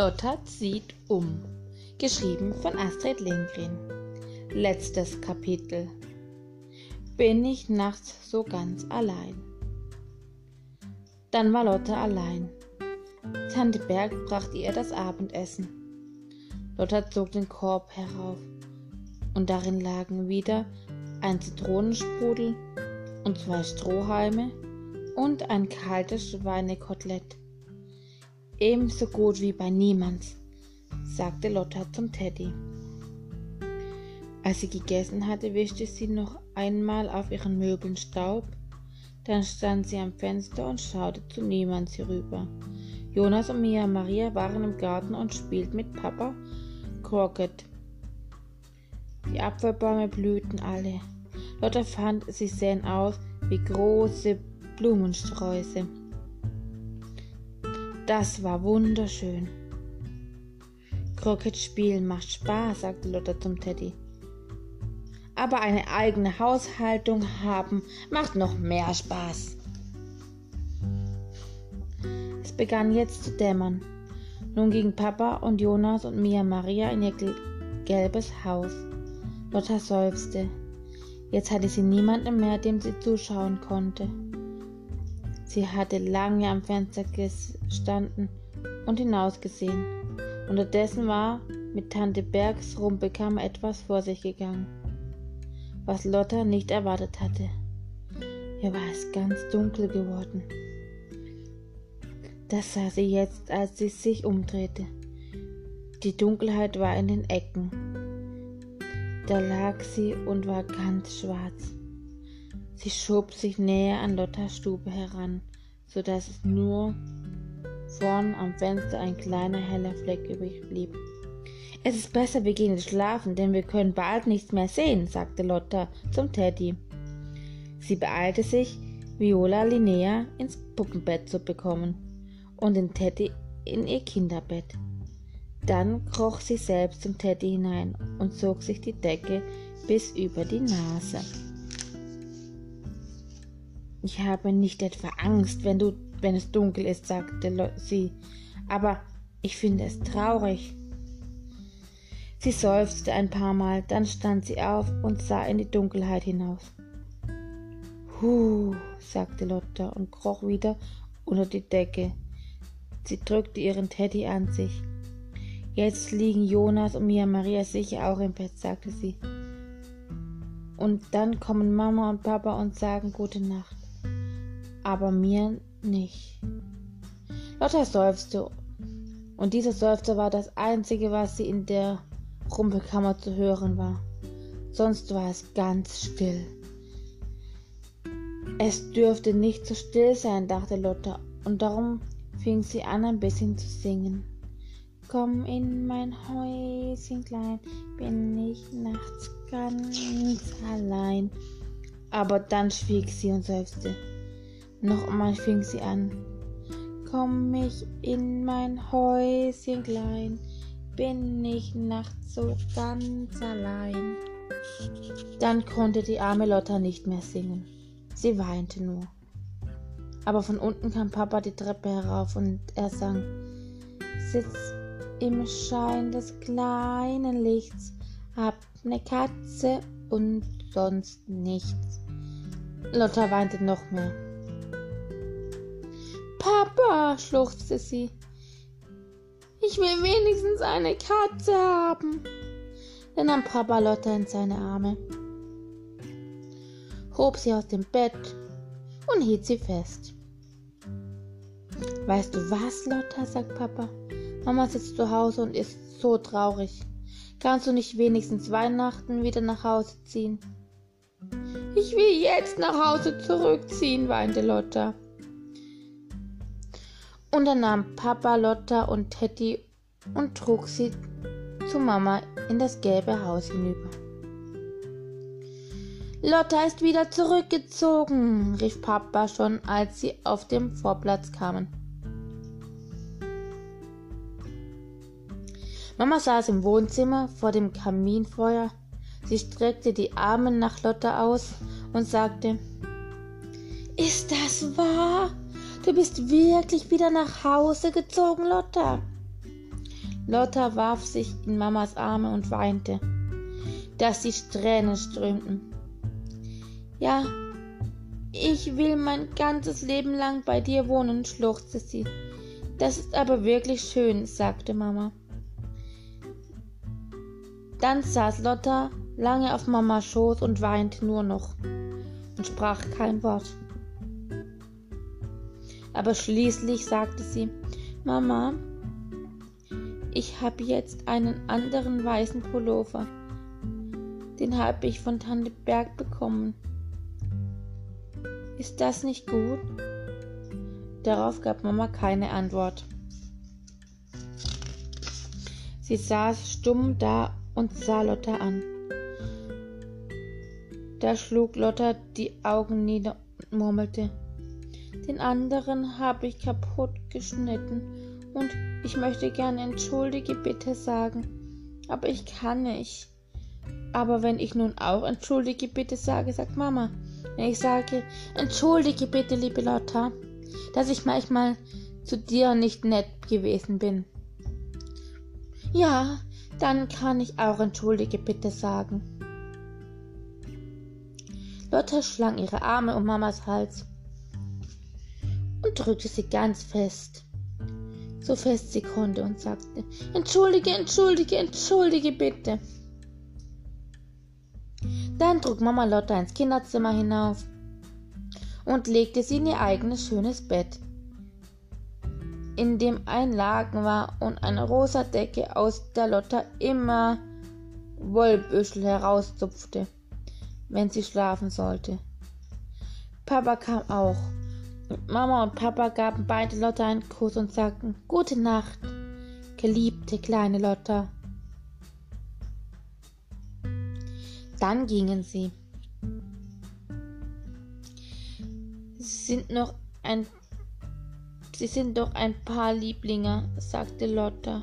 Lotta zieht um. Geschrieben von Astrid Lindgren. Letztes Kapitel. Bin ich nachts so ganz allein. Dann war Lotta allein. Tante Berg brachte ihr das Abendessen. Lotta zog den Korb herauf und darin lagen wieder ein Zitronensprudel und zwei Strohhalme und ein kaltes Schweinekotelett. Ebenso gut wie bei niemand, sagte Lotta zum Teddy. Als sie gegessen hatte, wischte sie noch einmal auf ihren Möbeln Staub. Dann stand sie am Fenster und schaute zu niemand herüber. Jonas und Mia Maria waren im Garten und spielten mit Papa Crockett. Die Apfelbäume blühten alle. Lotta fand, sie sähen aus wie große Blumensträuße. Das war wunderschön. Croquet spielen macht Spaß, sagte Lotta zum Teddy. Aber eine eigene Haushaltung haben macht noch mehr Spaß. Es begann jetzt zu dämmern. Nun gingen Papa und Jonas und Mia Maria in ihr gelbes Haus. Lotta seufzte. Jetzt hatte sie niemanden mehr, dem sie zuschauen konnte. Sie hatte lange am Fenster gestanden und hinausgesehen. Unterdessen war mit Tante Bergs Rumpelkammer etwas vor sich gegangen, was Lotta nicht erwartet hatte. Hier war es ganz dunkel geworden. Das sah sie jetzt, als sie sich umdrehte. Die Dunkelheit war in den Ecken. Da lag sie und war ganz schwarz. Sie schob sich näher an Lottas Stube heran, so dass es nur vorn am Fenster ein kleiner heller Fleck übrig blieb. Es ist besser, wir gehen schlafen, denn wir können bald nichts mehr sehen, sagte Lotta zum Teddy. Sie beeilte sich, Viola Linnea ins Puppenbett zu bekommen und den Teddy in ihr Kinderbett. Dann kroch sie selbst zum Teddy hinein und zog sich die Decke bis über die Nase. Ich habe nicht etwa Angst, wenn du, wenn es dunkel ist, sagte sie, aber ich finde es traurig. Sie seufzte ein paar Mal, dann stand sie auf und sah in die Dunkelheit hinaus. Huh, sagte Lotta und kroch wieder unter die Decke. Sie drückte ihren Teddy an sich. Jetzt liegen Jonas und Mia Maria sicher auch im Bett, sagte sie. Und dann kommen Mama und Papa und sagen gute Nacht aber mir nicht. Lotta seufzte, und dieser Seufzer war das einzige, was sie in der Rumpelkammer zu hören war. Sonst war es ganz still. Es dürfte nicht so still sein, dachte Lotta, und darum fing sie an, ein bisschen zu singen. Komm in mein Häuschen klein, bin ich nachts ganz allein. Aber dann schwieg sie und seufzte. Noch einmal fing sie an. Komm ich in mein Häuschen klein, bin ich nachts so ganz allein. Dann konnte die arme Lotta nicht mehr singen. Sie weinte nur. Aber von unten kam Papa die Treppe herauf und er sang: Sitz im Schein des kleinen Lichts, hab ne Katze und sonst nichts. Lotta weinte noch mehr. Papa, schluchzte sie. Ich will wenigstens eine Katze haben. Dann nahm Papa Lotta in seine Arme, hob sie aus dem Bett und hielt sie fest. Weißt du was, Lotta, sagt Papa. Mama sitzt zu Hause und ist so traurig. Kannst du nicht wenigstens Weihnachten wieder nach Hause ziehen? Ich will jetzt nach Hause zurückziehen, weinte Lotta. Und dann nahm Papa Lotta und Teddy und trug sie zu Mama in das gelbe Haus hinüber. Lotta ist wieder zurückgezogen, rief Papa schon, als sie auf dem Vorplatz kamen. Mama saß im Wohnzimmer vor dem Kaminfeuer. Sie streckte die Arme nach Lotta aus und sagte, Ist das wahr? Du bist wirklich wieder nach Hause gezogen, Lotta. Lotta warf sich in Mamas Arme und weinte, dass die Tränen strömten. Ja, ich will mein ganzes Leben lang bei dir wohnen, schluchzte sie. Das ist aber wirklich schön, sagte Mama. Dann saß Lotta lange auf Mamas Schoß und weinte nur noch und sprach kein Wort. Aber schließlich sagte sie, Mama, ich habe jetzt einen anderen weißen Pullover. Den habe ich von Tante Berg bekommen. Ist das nicht gut? Darauf gab Mama keine Antwort. Sie saß stumm da und sah Lotta an. Da schlug Lotta die Augen nieder und murmelte den anderen habe ich kaputt geschnitten und ich möchte gerne entschuldige bitte sagen, aber ich kann nicht. Aber wenn ich nun auch entschuldige bitte sage, sagt Mama. Wenn ich sage, entschuldige bitte, liebe Lotta, dass ich manchmal zu dir nicht nett gewesen bin. Ja, dann kann ich auch entschuldige bitte sagen. Lotta schlang ihre Arme um Mamas Hals und drückte sie ganz fest, so fest sie konnte und sagte, Entschuldige, entschuldige, entschuldige bitte. Dann trug Mama Lotta ins Kinderzimmer hinauf und legte sie in ihr eigenes schönes Bett, in dem ein Laken war und eine rosa Decke, aus der Lotta immer Wollbüschel herauszupfte, wenn sie schlafen sollte. Papa kam auch Mama und Papa gaben beide Lotta einen Kuss und sagten Gute Nacht, geliebte kleine Lotta. Dann gingen sie. Sie sind noch ein Sie sind doch ein paar Lieblinge, sagte Lotta.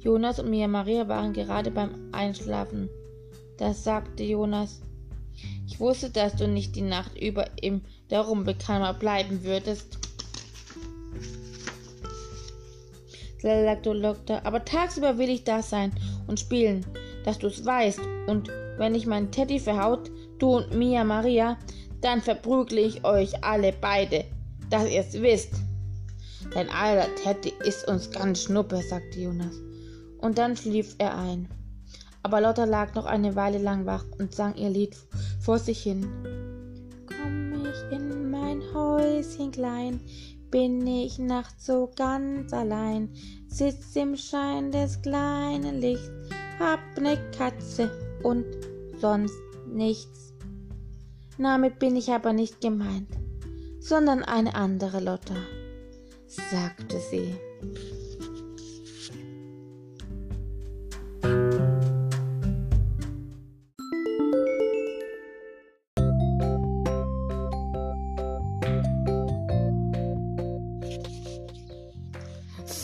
Jonas und Mia Maria waren gerade beim Einschlafen. Da sagte Jonas, ich wusste, dass du nicht die Nacht über im der Rumpelkammer bleiben würdest. sagte Doktor, aber tagsüber will ich da sein und spielen, dass du's weißt. Und wenn ich meinen Teddy verhaut, du und Mia Maria, dann verprügle ich euch alle beide, dass ihr's wisst. Dein alter Teddy ist uns ganz schnuppe, sagte Jonas. Und dann schlief er ein. Aber Lotta lag noch eine Weile lang wach und sang ihr Lied vor sich hin. Häuschen klein, bin ich nachts so ganz allein, sitz im Schein des kleinen Lichts, hab ne Katze und sonst nichts. Damit bin ich aber nicht gemeint, sondern eine andere Lotta, sagte sie.